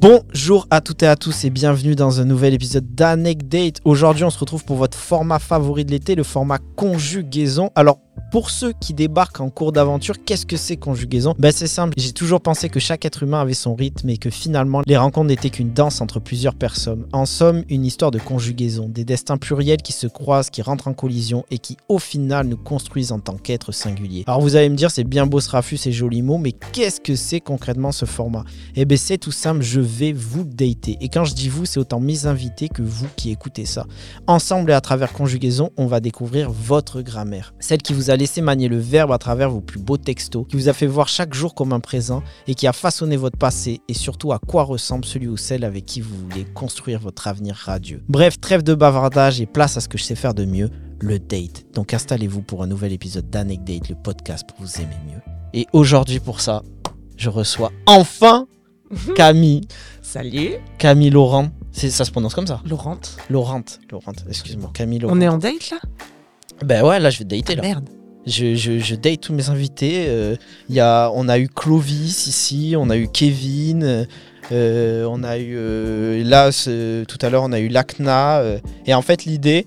Bonjour à toutes et à tous et bienvenue dans un nouvel épisode d'Anecdate. Aujourd'hui, on se retrouve pour votre format favori de l'été, le format conjugaison. Alors, pour ceux qui débarquent en cours d'aventure, qu'est-ce que c'est conjugaison Ben c'est simple, j'ai toujours pensé que chaque être humain avait son rythme et que finalement les rencontres n'étaient qu'une danse entre plusieurs personnes. En somme, une histoire de conjugaison, des destins pluriels qui se croisent, qui rentrent en collision et qui au final nous construisent en tant qu'êtres singuliers. Alors vous allez me dire c'est bien beau ce rafus, ces jolis mots, mais qu'est-ce que c'est concrètement ce format? Eh ben c'est tout simple, je vais vous dater. Et quand je dis vous, c'est autant mes invités que vous qui écoutez ça. Ensemble et à travers conjugaison, on va découvrir votre grammaire, celle qui vous a laissé manier le verbe à travers vos plus beaux textos, qui vous a fait voir chaque jour comme un présent et qui a façonné votre passé et surtout à quoi ressemble celui ou celle avec qui vous voulez construire votre avenir radieux. Bref, trêve de bavardage et place à ce que je sais faire de mieux, le date. Donc installez-vous pour un nouvel épisode d'Anecdate, le podcast pour vous aimer mieux. Et aujourd'hui pour ça, je reçois enfin Camille. Salut, Camille Laurent. C'est, ça se prononce comme ça Laurent. Laurent. Laurent, excuse-moi. Camille Laurent. On est en date là? Ben ouais, là je vais te dater là. Merde. Je, date tous mes invités. euh, y a, on a eu Clovis ici, on a eu Kevin, euh, on a eu euh, là tout à l'heure on a eu Lacna. euh, et en fait l'idée,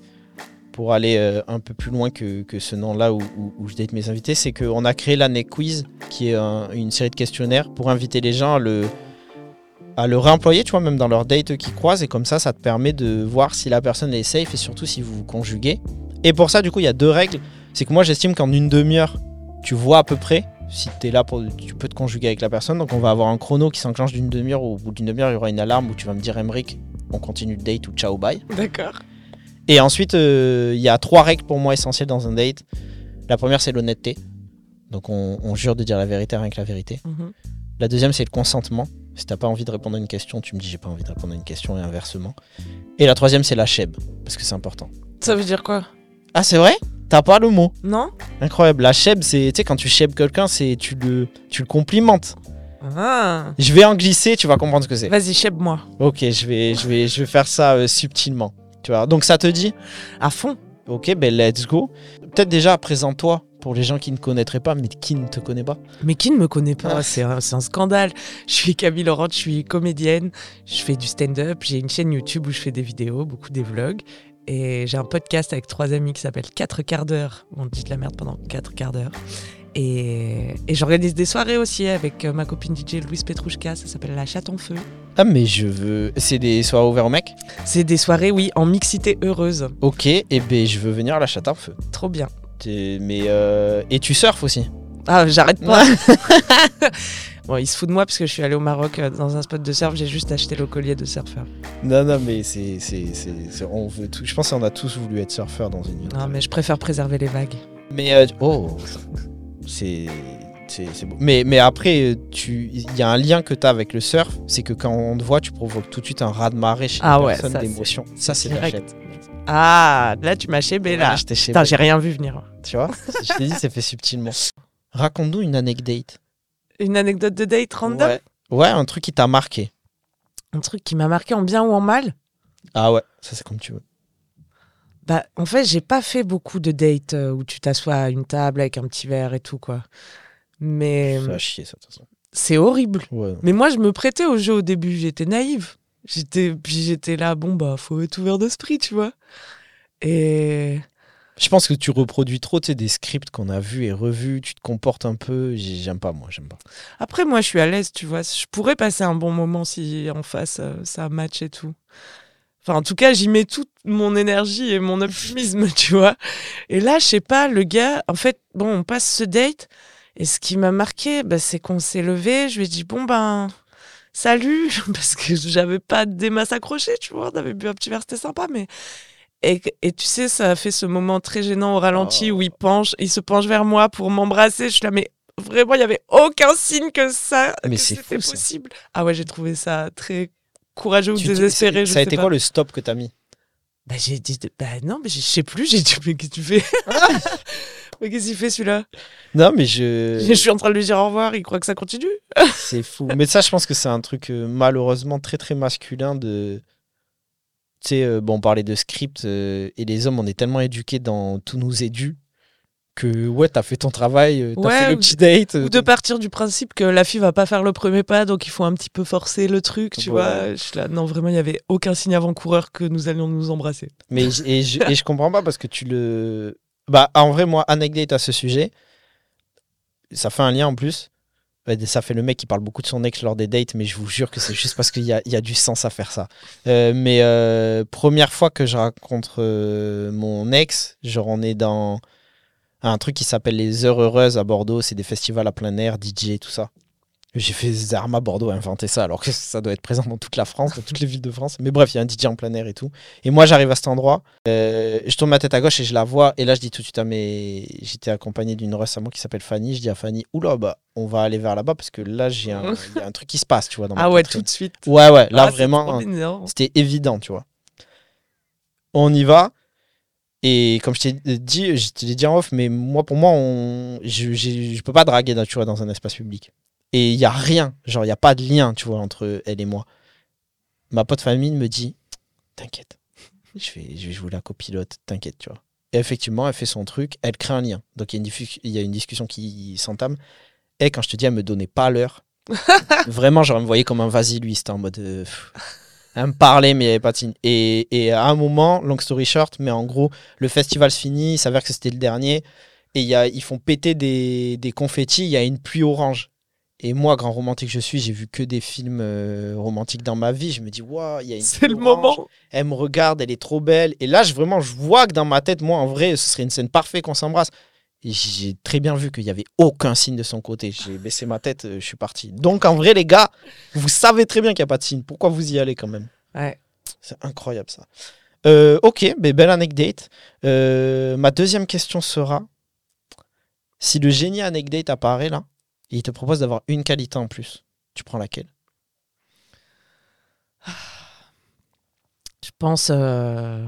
pour aller euh, un peu plus loin que, ce nom-là où, je date mes invités, c'est qu'on a créé l'année quiz, qui est un- une série de questionnaires pour inviter les gens à le à le réemployer, tu vois, même dans leur date qui croisent, et comme ça, ça te permet de voir si la personne est safe et surtout si vous vous conjuguez. Et pour ça, du coup, il y a deux règles. C'est que moi, j'estime qu'en une demi-heure, tu vois à peu près si tu es là pour. Tu peux te conjuguer avec la personne. Donc, on va avoir un chrono qui s'enclenche d'une demi-heure. Au bout d'une demi-heure, il y aura une alarme où tu vas me dire, Emric, on continue le date ou ciao, bye. D'accord. Et ensuite, euh, il y a trois règles pour moi essentielles dans un date. La première, c'est l'honnêteté. Donc, on, on jure de dire la vérité, rien que la vérité. Mhm. La deuxième, c'est le consentement. Si t'as pas envie de répondre à une question, tu me dis j'ai pas envie de répondre à une question et inversement. Et la troisième, c'est la cheb, parce que c'est important. Ça veut dire quoi? Ah, c'est vrai? T'as pas le mot Non Incroyable. La cheb, c'est, tu sais, quand tu cheb quelqu'un, c'est tu le, tu le complimentes. Ah. Je vais en glisser, tu vas comprendre ce que c'est. Vas-y, chèbe-moi. Ok, je vais, je vais, je vais faire ça euh, subtilement. Tu vois. Donc ça te dit? À fond. Ok, ben let's go. Peut-être déjà présente-toi pour les gens qui ne connaîtraient pas, mais qui ne te connaissent pas. Mais qui ne me connaît pas? Ah. C'est un, c'est un scandale. Je suis Camille Laurent, je suis comédienne, je fais du stand-up, j'ai une chaîne YouTube où je fais des vidéos, beaucoup des vlogs. Et j'ai un podcast avec trois amis qui s'appelle 4 quarts d'heure. On dit de la merde pendant 4 quarts d'heure. Et, et j'organise des soirées aussi avec euh, ma copine DJ Louise Petrouchka, ça s'appelle La Chatte en Feu. Ah, mais je veux. C'est des soirées ouvertes aux mecs? C'est des soirées, oui, en mixité heureuse. Ok, et ben je veux venir à la chatte à feu. Trop bien. Mais euh, et tu surfes aussi? Ah, j'arrête pas. bon, il se fout de moi parce que je suis allé au Maroc euh, dans un spot de surf, j'ai juste acheté le collier de surfeur. Non non mais c'est on veut tout. Je pense qu'on a tous voulu être surfeur dans une vie. Non, mais je préfère préserver les vagues. Mais euh, oh c'est c'est beau. Mais mais après euh, il y a un lien que tu as avec le surf, c'est que quand on te voit, tu provoques tout de suite un raz de marée chez Ah ouais, personne d'émotion. Ça c'est la. Ah, là, tu m'as chébé, là. Ouais, chez Putain, j'ai rien vu venir. tu vois Je t'ai dit c'est fait subtilement. Raconte-nous une anecdote. Une anecdote de date random Ouais. Ouais, un truc qui t'a marqué. Un truc qui m'a marqué en bien ou en mal Ah ouais, ça c'est comme tu veux. Bah, en fait, j'ai pas fait beaucoup de dates euh, où tu t'assois à une table avec un petit verre et tout, quoi. Mais Ça a chier ça de toute façon. c'est horrible. Ouais. Mais moi, je me prêtais au jeu au début. J'étais naïve. J'étais, puis j'étais là, bon, bah, faut être ouvert d'esprit, tu vois. Et Je pense que tu reproduis trop des scripts qu'on a vus et revus, tu te comportes un peu. j'ai- J'aime pas, moi, j'aime pas. après, moi, je suis à l'aise, tu vois. Je pourrais passer un bon moment si en face euh, ça match et tout. Enfin, en tout cas, j'y mets toute mon énergie et mon optimisme, tu vois. Et là, je sais pas, le gars, en fait, bon, on passe ce date. Et ce qui m'a marqué, bah, c'est qu'on s'est levé. Je lui ai dit, bon, ben, salut, parce que j'avais pas des masses accrochées, tu vois. On avait bu un petit verre, c'était sympa, mais. Et, et tu sais, ça a fait ce moment très gênant au ralenti Oh. où il penche, il se penche vers moi pour m'embrasser. Je suis là, mais vraiment, il y avait aucun signe que ça, Mais que c'était ça. possible. Ah ouais, j'ai trouvé ça très courageux ou désespéré. ça a été pas. quoi le stop que t'as mis? Bah, j'ai dit, bah non, mais je sais plus. J'ai dit, mais qu'est-ce que tu fais? Mais qu'est-ce qu'il fait celui-là? Non, mais je. Je suis en train de lui dire au revoir, il croit que ça continue. C'est fou. mais ça, je pense que c'est un truc euh, malheureusement très très masculin de. Tu sais, euh, bon, on parlait de script euh, et les hommes, on est tellement éduqués dans tout nous est dû que ouais, t'as fait ton travail, euh, t'as Ouais, fait le petit date. Ou de partir du principe que la fille va pas faire le premier pas, donc il faut un petit peu forcer le truc, tu Ouais. vois. Je là, non, vraiment, il y avait aucun signe avant-coureur que nous allions nous embrasser. Mais et je, et je comprends pas parce que tu le. Bah, en vrai, moi, anecdote à ce sujet, ça fait un lien en plus. Ça fait le mec qui parle beaucoup de son ex lors des dates, mais je vous jure que c'est juste parce qu'il y a, il y a du sens à faire ça. Euh, mais euh, première fois que je rencontre euh, mon ex, genre on est dans un truc qui s'appelle les Heures Heureuses à Bordeaux, c'est des festivals à plein air, DJ, tout ça. J'ai fait Zarma Bordeaux a inventé ça, alors que ça doit être présent dans toute la France, dans toutes les villes de France. Mais bref, il y a un DJ en plein air et tout. Et moi, j'arrive à cet endroit, euh, je tourne ma tête à gauche et je la vois. Et là, je dis tout de suite à mes. J'étais accompagné d'une russe à moi qui s'appelle Fanny. Je dis à Fanny, oula, bah, on va aller vers là-bas parce que là, j'ai un... il y a un truc qui se passe, tu vois. Dans ma Ah ouais, tout de suite. Ouais, ouais, là, Ah, vraiment. C'était évident, tu vois. On y va. Et comme je t'ai dit, je te l'ai dit en off, mais moi, pour moi, on... je, je peux pas draguer tu vois, dans un espace public. Et il y a rien, genre, il y a pas de lien, tu vois, entre elle et moi. Ma pote famille me dit, t'inquiète, je vais, je vais jouer la copilote, t'inquiète, tu vois. Et effectivement, elle fait son truc, elle crée un lien. Donc il y a une, diffu- il y a une discussion qui s'entame. Et quand je te dis, elle me donnait pas l'heure. Vraiment, genre, elle me voyait comme un vas-y, lui, c'était en mode. euh, pff. elle me parlait, mais il n'y avait pas de signe. Et, et à un moment, long story short, mais en gros, le festival se finit, il s'avère que c'était le dernier. Et y a, ils font péter des, des confettis, il y a une pluie orange. Et moi, grand romantique que je suis, j'ai vu que des films euh, romantiques dans ma vie. Je me dis, waouh, il y a une C'est le moment. Elle me regarde, elle est trop belle. Et là, je, vraiment, je vois que dans ma tête, moi, en vrai, ce serait une scène parfaite qu'on s'embrasse. J'ai très bien vu qu'il n'y avait aucun signe de son côté. J'ai baissé ma tête, euh, je suis parti. Donc, en vrai, les gars, vous savez très bien qu'il n'y a pas de signe. Pourquoi vous y allez quand même? Ouais. C'est incroyable, ça. Euh, ok, mais belle anecdote. Euh, ma deuxième question sera si le génie anecdote apparaît là, et il te propose d'avoir une qualité en plus, tu prends laquelle? Je pense, euh,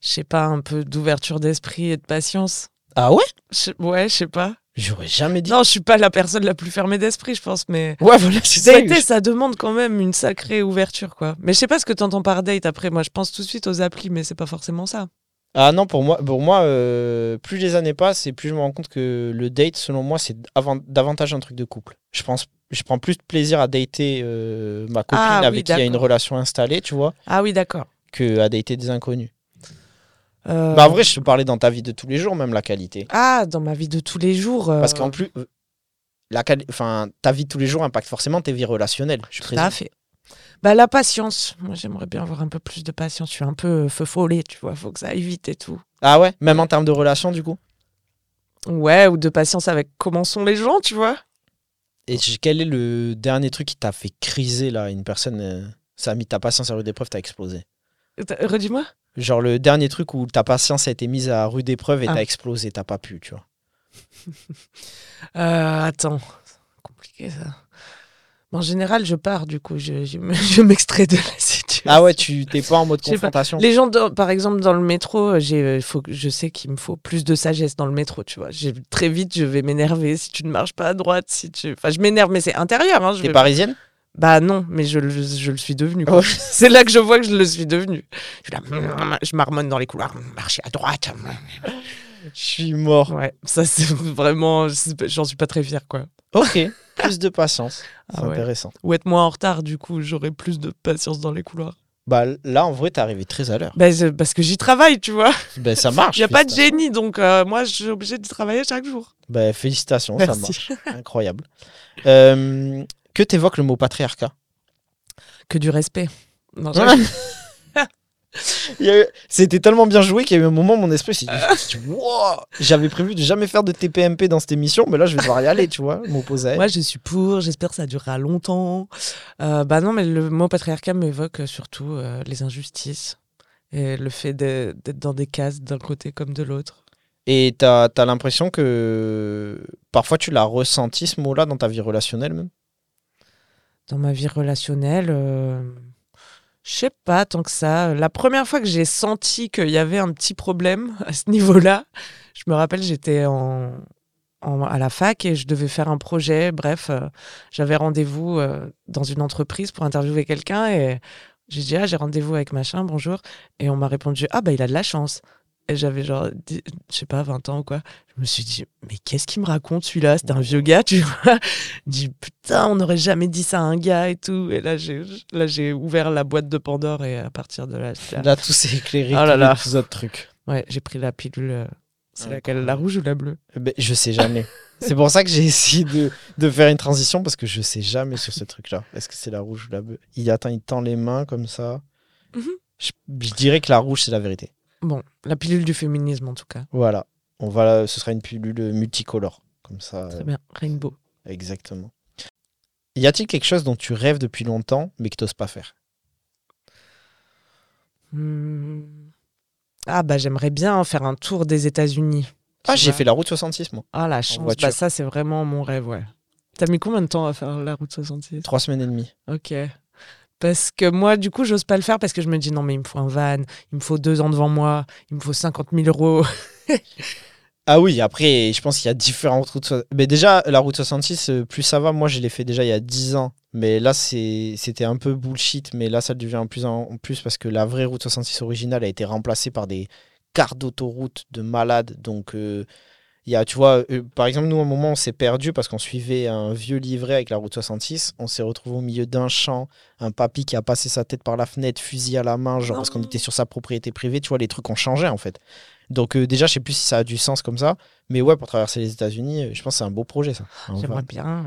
je sais pas, un peu d'ouverture d'esprit et de patience. Ah ouais? Je- ouais, je sais pas. J'aurais jamais dit. Non, je suis pas la personne la plus fermée d'esprit, je pense, mais. Ouais, voilà, c'est ça. Ça demande quand même une sacrée ouverture, quoi. Mais je sais pas ce que t'entends par date après. Moi, je pense tout de suite aux applis, mais c'est pas forcément ça. Ah non, pour moi, pour moi euh, plus les années passent et plus je me rends compte que le date, selon moi, c'est avant- davantage un truc de couple. Je pense, je prends plus de plaisir à dater euh, ma copine Ah oui, avec qui il y a une relation installée, tu vois, Ah oui, d'accord. que à dater des inconnus. Euh, Bah en vrai, je te parlais dans ta vie de tous les jours, même la qualité. Ah, dans ma vie de tous les jours. Parce qu'en plus, la quali- enfin, ta vie de tous les jours impacte forcément tes vies relationnelles. Je Tout à fait. Bah, la patience. Moi, j'aimerais bien avoir un peu plus de patience. Je suis un peu euh, feu follet, tu vois. Faut que ça aille vite et tout. Ah ouais, même en termes de relation, du coup? Ouais, ou de patience avec comment sont les gens, tu vois. Et quel est le dernier truc qui t'a fait criser là? Une personne, euh, ça a mis ta patience à rude épreuve, t'as explosé. T'as- Redis-moi. Genre le dernier truc où ta patience a été mise à rude épreuve et Ah. t'as explosé, t'as pas pu, tu vois. Euh, attends. C'est compliqué, ça. En général, je pars, du coup. Je, je, je m'extrais de la situation. Ah ouais, tu t'es pas en mode Je confrontation. Les gens, dans- par exemple, dans le métro, j'ai, euh, faut, je sais qu'il me faut plus de sagesse dans le métro, tu vois. J'ai- Très vite, je vais m'énerver si tu ne marches pas à droite. Si tu... Enfin, je m'énerve, mais c'est intérieur. Hein, je T'es vais- parisienne? Bah non, mais je, le- je le suis devenu. C'est là que je vois que je le suis devenu. Je, suis là, je marmonne dans les couloirs, marcher à droite. Je suis mort. Ouais, ça c'est vraiment, j'en suis pas très fier quoi. Ok, plus de patience. C'est Ah ouais. intéressant. Ou être moins en retard, du coup, j'aurai plus de patience dans les couloirs. Bah là, en vrai, t'es arrivé très à l'heure. Bah, c'est parce que j'y travaille, tu vois. Ben ça marche. Il n'y a pas de génie, donc euh, moi, je suis obligée d'y travailler chaque jour. Ben, félicitations, ça marche. Incroyable. Euh, que t'évoques le mot patriarcat? Que du respect. Non, Ouais. j'avoue. Il y a eu- C'était tellement bien joué qu'il y a eu un moment, mon esprit s'est dit Wow J'avais prévu de jamais faire de TPMP dans cette émission, mais là, je vais devoir y aller, tu vois, m'opposer. Moi, je suis pour, j'espère que ça durera longtemps. Euh, bah non, mais le mot patriarcat m'évoque surtout euh, les injustices et le fait d'être dans des cases d'un côté comme de l'autre. Et t'as as, l'impression que parfois tu l'as ressenti ce mot-là dans ta vie relationnelle même? Dans ma vie relationnelle, euh, je sais pas tant que ça. La première fois que j'ai senti qu'il y avait un petit problème à ce niveau-là, je me rappelle, j'étais en, en- à la fac et je devais faire un projet. Bref, euh, j'avais rendez-vous euh, dans une entreprise pour interviewer quelqu'un et j'ai dit ah j'ai rendez-vous avec machin, bonjour. Et on m'a répondu ah bah il a de la chance. J'avais genre, je sais pas, 20 ans ou quoi. Je me suis dit, mais qu'est-ce qu'il me raconte celui-là? C'était un vieux gars, tu vois. Je dis, putain, on n'aurait jamais dit ça à un gars et tout. Et là, j'ai là j'ai ouvert la boîte de Pandore et à partir de là, là, Là, tout s'est éclairé. Oh là tous là. les autres trucs. ouais, j'ai pris la pilule. euh, C'est Ouais. laquelle La rouge ou la bleue? Ben, je sais jamais. c'est pour ça que j'ai essayé de, de faire une transition parce que je sais jamais sur ce truc-là. Est-ce que c'est la rouge ou la bleue? Il attend, il tend les mains comme ça. Mhm. je, je dirais que la rouge, c'est la vérité. Bon, la pilule du féminisme en tout cas. Voilà. On va, ce sera une pilule multicolore. Comme ça. Très euh, bien, rainbow. exactement. Y a-t-il quelque chose dont tu rêves depuis longtemps mais que tu n'oses pas faire? Hmm. Ah bah j'aimerais bien faire un tour des États-Unis. Ah, j'ai fait la route 66, moi. Ah la chance, bah ça c'est vraiment mon rêve, ouais. T'as mis combien de temps à faire la route 66 Trois semaines et demie. Ok. Parce que moi, du coup, j'ose pas le faire parce que je me dis non, mais il me faut un van, il me faut deux ans devant moi, il me faut 50 000 euros. Ah oui, après, je pense qu'il y a différentes routes. Mais déjà, la route 66, euh, plus ça va, moi je l'ai fait déjà il y a 10 ans. Mais là, c'était un peu bullshit. Mais là, ça devient en plus en plus parce que la vraie route 66 originale a été remplacée par des cartes d'autoroute de malades. Donc, euh, il y a, tu vois, euh, par exemple, nous, à un moment, on s'est perdu parce qu'on suivait un vieux livret avec la route 66. On s'est retrouvé au milieu d'un champ, un papy qui a passé sa tête par la fenêtre, fusil à la main, genre parce qu'on était sur sa propriété privée. Tu vois, les trucs ont changé en fait. Donc euh, déjà, je sais plus si ça a du sens comme ça, mais ouais, pour traverser les États-Unis, euh, je pense que c'est un beau projet ça. J'aimerais bien.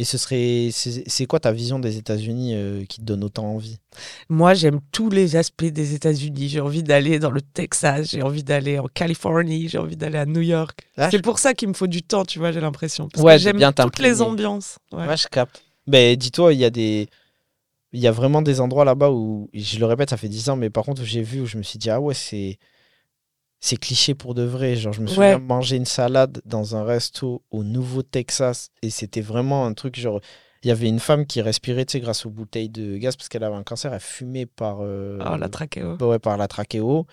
Et ce serait, c'est quoi ta vision des États-Unis euh, qui te donne autant envie? Moi, j'aime tous les aspects des États-Unis. J'ai envie d'aller dans le Texas, j'ai envie d'aller en Californie, j'ai envie d'aller à New York. Ah, C'est pour ça qu'il me faut du temps, tu vois, j'ai l'impression. Parce Ouais, que j'aime bien toutes les ambiances. Ouais. Ouais, je capte. Ben, dis-toi, il y a des, il y a vraiment des endroits là-bas où, je le répète, ça fait 10 ans, mais par contre, où j'ai vu où je me suis dit ah ouais, c'est, c'est cliché pour de vrai. Genre, je me souviens Ouais. manger une salade dans un resto au Nouveau-Texas et c'était vraiment un truc genre. Il y avait une femme qui respirait, tu sais, grâce aux bouteilles de gaz parce qu'elle avait un cancer, elle fumait par. euh, Oh, la trachéo. Bah ouais, par la trachéo.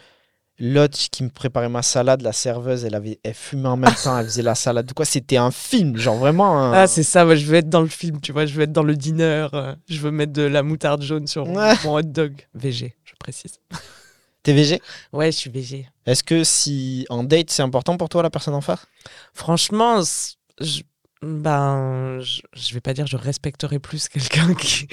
L'autre qui me préparait ma salade, la serveuse, elle, avait, elle fumait en même temps, elle faisait la salade. Quoi, c'était un film, genre vraiment un... Ah, c'est ça, moi, je veux être dans le film, tu vois, je veux être dans le dîner, euh, je veux mettre de la moutarde jaune sur Ouais. mon hot dog. VG, je précise. T'es végé Ouais, je suis VG. Est-ce que si en date, c'est important pour toi, la personne en face Franchement, je, ben, je, je vais pas dire je respecterais plus quelqu'un qui.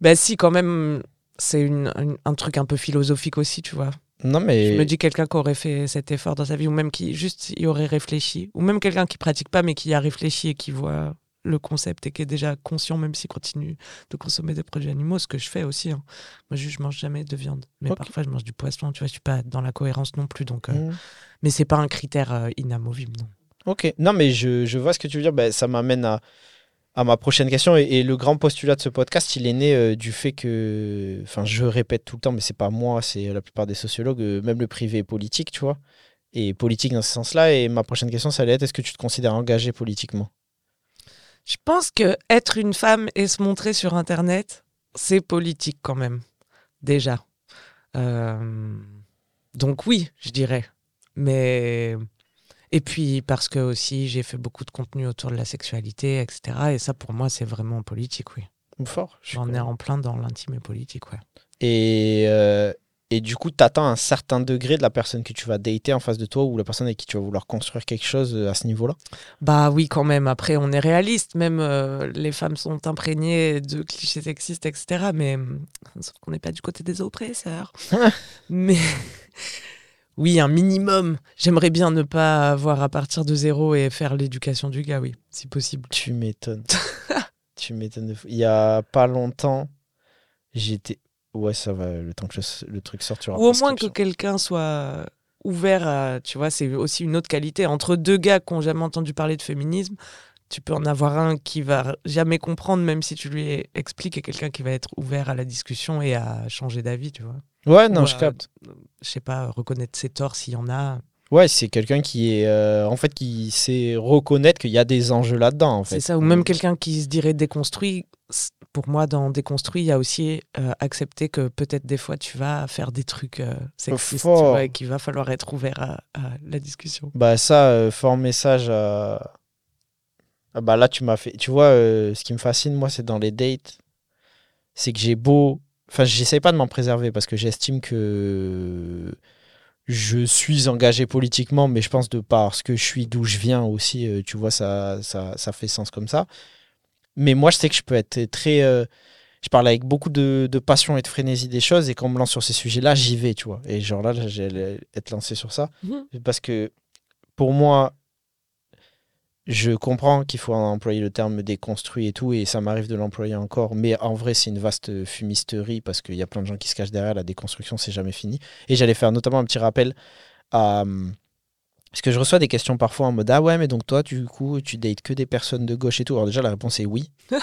Ben, si, quand même, c'est une, une- un truc un peu philosophique aussi, tu vois. Non, mais... Je me dis quelqu'un qui aurait fait cet effort dans sa vie, ou même qui juste y aurait réfléchi, ou même quelqu'un qui pratique pas, mais qui y a réfléchi et qui voit le concept et qui est déjà conscient, même s'il continue de consommer des produits animaux, ce que je fais aussi. hein. Moi, juste, je mange jamais de viande. Mais parfois, je mange du poisson, tu vois, je suis pas dans la cohérence non plus. Donc, euh, Hmm. Mais c'est pas un critère euh, inamovible, non. Ok. Non, mais je, je vois ce que tu veux dire. Ben, ça m'amène à, à ma prochaine question. Et, et le grand postulat de ce podcast, il est né euh, du fait que... Enfin, je répète tout le temps, mais c'est pas moi, c'est la plupart des sociologues, euh, même le privé politique, tu vois. Et politique dans ce sens-là. Et ma prochaine question, ça allait être, est-ce que tu te considères engagé politiquement? Je pense que être une femme et se montrer sur Internet, c'est politique quand même, déjà. Euh, Donc oui, je dirais. Mais et puis parce que aussi j'ai fait beaucoup de contenu autour de la sexualité, etc. Et ça pour moi c'est vraiment politique, oui. Fort. J'en ai en plein dans l'intime et politique, ouais. Et, euh, et du coup, tu attends un certain degré de la personne que tu vas dater en face de toi ou la personne avec qui tu vas vouloir construire quelque chose euh, à ce niveau-là? Bah oui, quand même. Après, on est réaliste. Même euh, les femmes sont imprégnées de clichés sexistes, etc. Mais hum, sauf qu'on n'est pas du côté des oppresseurs. Mais oui, un minimum. J'aimerais bien ne pas avoir à partir de zéro et faire l'éducation du gars, oui, si possible. Tu m'étonnes. tu m'étonnes. Il y a pas longtemps, j'étais. Ouais, ça va, le temps que le, le truc sorte. tu Ou au moins que quelqu'un soit ouvert à. Tu vois, c'est aussi une autre qualité. Entre deux gars qui n'ont jamais entendu parler de féminisme, tu peux en avoir un qui va jamais comprendre, même si tu lui expliques, et quelqu'un qui va être ouvert à la discussion et à changer d'avis, tu vois. Ouais, non, Ou je à, capte. Je sais pas, reconnaître ses torts s'il y en a. Ouais, c'est quelqu'un qui est. euh, en fait, qui sait reconnaître qu'il y a des enjeux là-dedans, en fait. C'est ça. Ou même quelqu'un qui se dirait déconstruit. Pour moi, dans déconstruit, il y a aussi euh, accepter que peut-être des fois tu vas faire des trucs euh, sexistes, tu Fort. vois, et qu'il va falloir être ouvert à, à la discussion. Bah, ça, euh, fort message à. Ah bah là, tu m'as fait. Tu vois, euh, ce qui me fascine, moi, c'est dans les dates, c'est que j'ai beau. Enfin, j'essaie pas de m'en préserver parce que j'estime que je suis engagé politiquement, mais je pense de parce que je suis d'où je viens aussi, euh, tu vois, ça, ça, ça, fait sens comme ça. Mais moi, je sais que je peux être très. Euh, je parle avec beaucoup de, de, passion et de frénésie des choses, et quand on me lance sur ces sujets-là, j'y vais, tu vois. Et genre là, j'allais être lancé sur ça. Mmh. Parce que pour moi, je comprends qu'il faut employer le terme déconstruit et tout, et ça m'arrive de l'employer encore, mais en vrai, c'est une vaste fumisterie parce qu'il y a plein de gens qui se cachent derrière. La déconstruction, c'est jamais fini. Et j'allais faire notamment un petit rappel à. Parce que je reçois des questions parfois en mode Ah ouais, mais donc toi, du coup, tu dates que des personnes de gauche et tout. Alors, déjà, la réponse est oui.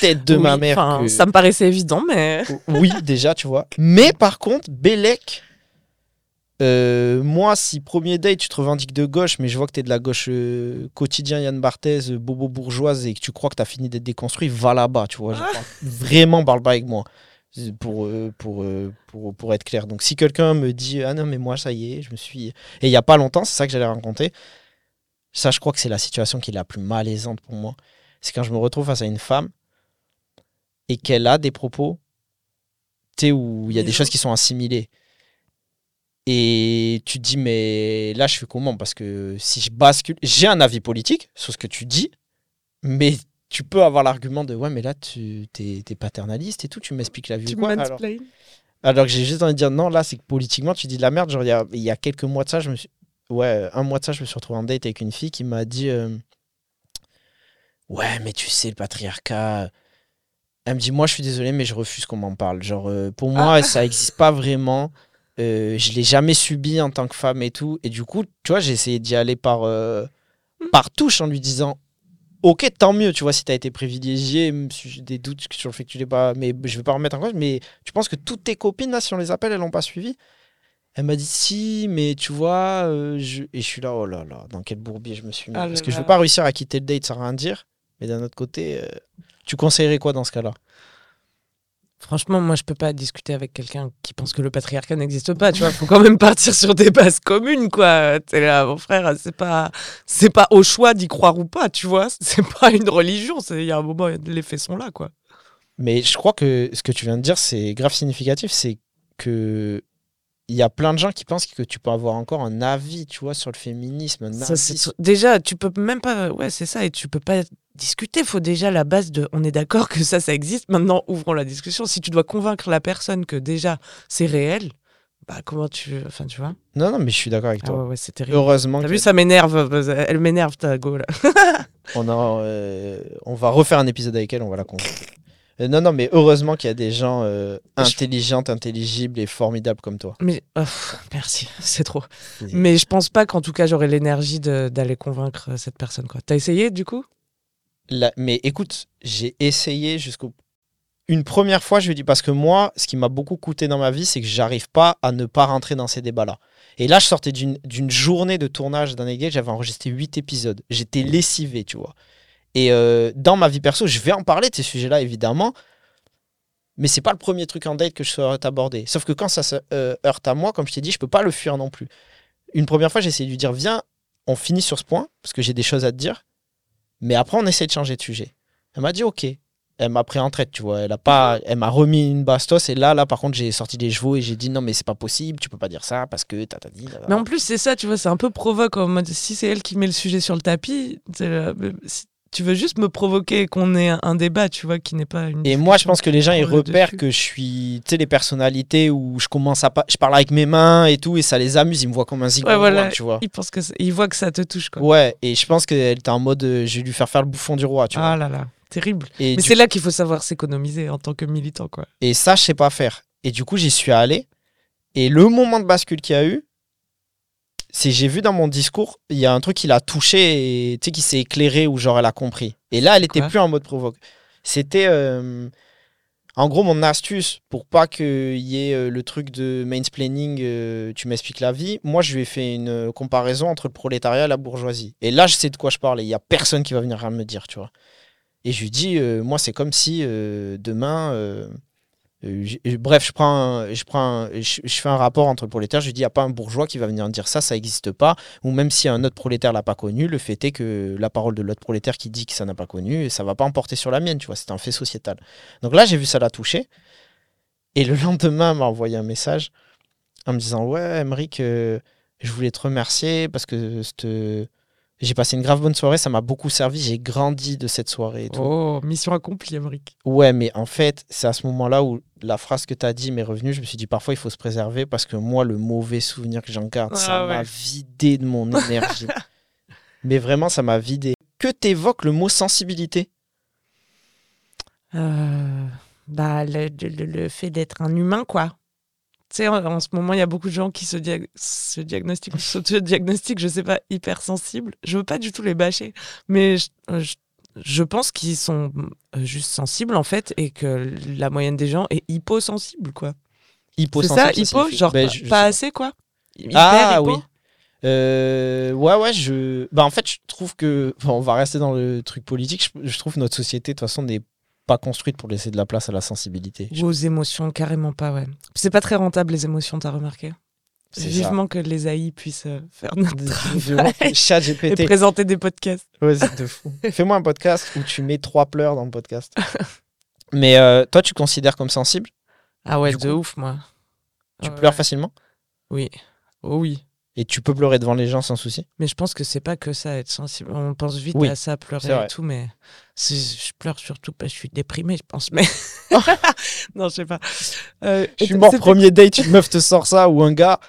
Tête de ma mère. Ça me paraissait évident, mais. oui, déjà, tu vois. Mais par contre, Bélec euh, moi, si premier date, tu te revendiques de gauche, mais je vois que tu es de la gauche euh, quotidien, Yann Barthez, euh, bobo bourgeoise, et que tu crois que tu as fini d'être déconstruit, va là-bas, tu vois. Ah. Vraiment, parle pas avec moi, pour, pour, pour, pour, être clair. Donc, si quelqu'un me dit, ah non, mais moi, ça y est, je me suis. Et il n'y a pas longtemps, c'est ça que j'allais raconter. Ça, je crois que c'est la situation qui est la plus malaisante pour moi. C'est quand je me retrouve face à une femme et qu'elle a des propos, où il y a des choses qui sont assimilées. Et tu te dis, mais là, je fais comment? Parce que si je bascule, j'ai un avis politique sur ce que tu dis, mais tu peux avoir l'argument de, ouais, mais là, tu es, paternaliste et tout, tu m'expliques la vie. Tu quoi alors, alors que j'ai juste envie de dire, non, là, c'est que politiquement, tu dis de la merde. Genre, il y a, y a, quelques mois de ça, je me suis. Ouais, un mois de ça, je me suis retrouvé en date avec une fille qui m'a dit, euh, ouais, mais tu sais, le patriarcat. Elle me dit, moi, je suis désolé, mais je refuse qu'on m'en parle. Genre, euh, pour moi, ah. ça n'existe pas vraiment. Euh, je l'ai jamais subi en tant que femme et tout. Et du coup, tu vois, j'ai essayé d'y aller par, euh, par touche en lui disant Ok, tant mieux, tu vois, si tu as été privilégié, j'ai des doutes sur le fait que tu l'es pas, mais je vais pas remettre en cause. Mais tu penses que toutes tes copines, là, si on les appelle, elles l'ont pas suivi? Elle m'a dit Si, mais tu vois, euh, je... et je suis là, oh là là, dans quel bourbier je me suis mis? Ah Parce que je veux pas réussir à quitter le date sans rien dire. Mais d'un autre côté, tu conseillerais quoi dans ce cas-là? Franchement, moi, je peux pas discuter avec quelqu'un qui pense que le patriarcat n'existe pas. Tu vois, faut quand même partir sur des bases communes, quoi. Mon frère, c'est pas, c'est pas au choix d'y croire ou pas, tu vois. C'est pas une religion. Il y a un moment, les faits sont là, quoi. Mais je crois que ce que tu viens de dire, c'est grave significatif. C'est que il y a plein de gens qui pensent que tu peux avoir encore un avis, tu vois, sur le féminisme. déjà, tu peux même pas. Ouais, c'est ça. Et tu peux pas discuter. Il faut déjà la base de on est d'accord que ça, ça existe. Maintenant, ouvrons la discussion. Si tu dois convaincre la personne que déjà c'est réel, bah comment tu. Enfin, tu vois? Non, non, mais je suis d'accord avec ah toi. ouais, c'est terrible. Heureusement. T'as vu, ça m'énerve. Elle m'énerve, ta go, là. on, a, euh, on va refaire un épisode avec elle, on va la convaincre. Euh, non, non, mais heureusement qu'il y a des gens euh, intelligentes, intelligibles et formidables comme toi. Mais oh, merci, c'est trop. Mais je pense pas qu'en tout cas j'aurais l'énergie d'aller convaincre cette personne. T'as essayé du coup? Mais écoute, j'ai essayé jusqu'au. Une première fois, je lui dis parce que moi, ce qui m'a beaucoup coûté dans ma vie, c'est que j'arrive pas à ne pas rentrer dans ces débats-là. Et là, je sortais d'une journée de tournage d'un égal, j'avais enregistré 8 épisodes. J'étais lessivé, tu vois. Et euh, dans ma vie perso, je vais en parler de ces sujets-là, évidemment. Mais c'est pas le premier truc en date que je souhaite aborder. Sauf que quand ça se euh, heurte à moi, comme je t'ai dit, je peux pas le fuir non plus. Une première fois, j'ai essayé de lui dire Viens, on finit sur ce point, parce que j'ai des choses à te dire. Mais après, on essaie de changer de sujet. Elle m'a dit OK. Elle m'a pris en traite, tu vois. Elle a pas, elle m'a remis une bastos et là, là, par contre, j'ai sorti des chevaux et j'ai dit non, mais c'est pas possible, tu peux pas dire ça parce que t'as dit. Mais en plus, c'est ça, tu vois, c'est un peu provoque. Si c'est elle qui met le sujet sur le tapis, tu veux juste me provoquer qu'on ait un, débat, tu vois, qui n'est pas une. Et moi, je pense que les gens, ils repèrent que je suis, tu sais, les personnalités où je commence à. Je parle avec mes mains et tout, et ça les amuse, ils me voient comme un zigon, tu vois. Ils, pensent que ils voient que ça te touche, quoi. Ouais, et je pense qu'elle était en mode, euh, je vais lui faire faire le bouffon du roi, tu vois. Ah là là, terrible. Mais c'est là qu'il faut savoir s'économiser en tant que militant, quoi. Et ça, je sais pas faire. Et du coup, j'y suis allé. Et le moment de bascule qu'il y a eu, c'est j'ai vu dans mon discours, il y a un truc qui l'a touché et tu sais qui s'est éclairé ou genre elle a compris. Et là, elle était plus en mode provoque. C'était euh, en gros mon astuce pour pas qu'il y ait euh, le truc de mansplaining, euh, tu m'expliques la vie. Moi, je lui ai fait une comparaison entre le prolétariat et la bourgeoisie. Et là, je sais de quoi je parle et il y a personne qui va venir me dire, tu vois. Et je lui dis, moi, c'est comme si demain euh, bref, je, prends fais un rapport entre le prolétaire, je dis, il n'y a pas un bourgeois qui va venir dire ça, ça n'existe pas. Ou même si un autre prolétaire l'a pas connu, le fait est que la parole de l'autre prolétaire qui dit que ça n'a pas connu, ça va pas emporter sur la mienne, tu vois, c'est un fait sociétal. Donc là, j'ai vu ça la toucher. Et le lendemain, m'a envoyé un message. en me disant Ouais, Emmerich, euh, je voulais te remercier parce que j'ai passé une grave bonne soirée, ça m'a beaucoup servi, j'ai grandi de cette soirée et tout. Oh, mission accomplie, Emmerich. Ouais, mais en fait, c'est à ce moment-là où la phrase que tu as dit m'est revenue. Je me suis dit, parfois, il faut se préserver parce que moi, le mauvais souvenir que j'en garde, Ah ça m'a vidé de mon énergie. mais vraiment, ça m'a vidé. Que t'évoques le mot sensibilité? Euh, bah, le, le- le fait d'être un humain, quoi. Sais, en, en ce moment, il y a beaucoup de gens qui se, dia- se diagnostiquent, s'auto-diagnostiquent, je sais pas, hypersensibles. Je veux pas du tout les bâcher, mais je, euh, je- je pense qu'ils sont euh, juste sensibles, en fait, et que la moyenne des gens est hyposensible, quoi. C'est Hyposensible. ça, hypo? signifie- Genre Ben, pas, je- je pas sais assez, quoi? Hyper, Ah hypo? oui. Euh, ouais, ouais, je. Bah, en fait, je trouve que. bon, on va rester dans le truc politique. Je, je trouve que notre société, de toute façon, n'est pas construite pour laisser de la place à la sensibilité. Ou aux émotions, carrément pas, ouais. C'est pas très rentable, les émotions, t'as remarqué? C'est ça. Vivement que les AI puissent euh, faire notre travail Chat et GPT. présenter des podcasts. Ouais, c'est de fou. Fais-moi un podcast où tu mets trois pleurs dans le podcast. Mais euh, toi, tu considères comme sensible? Ah ouais, Du de coup, ouf, moi. Tu Ouais. pleures facilement? Oui. Oh oui. Et tu peux pleurer devant les gens sans souci Mais je pense que c'est pas que ça, être sensible. On pense vite Oui, à ça, pleurer et tout, mais je pleure surtout parce que je suis déprimée, je pense. Mais non, je sais pas. Euh, Je suis mort premier date, une meuf te sort ça ou un gars.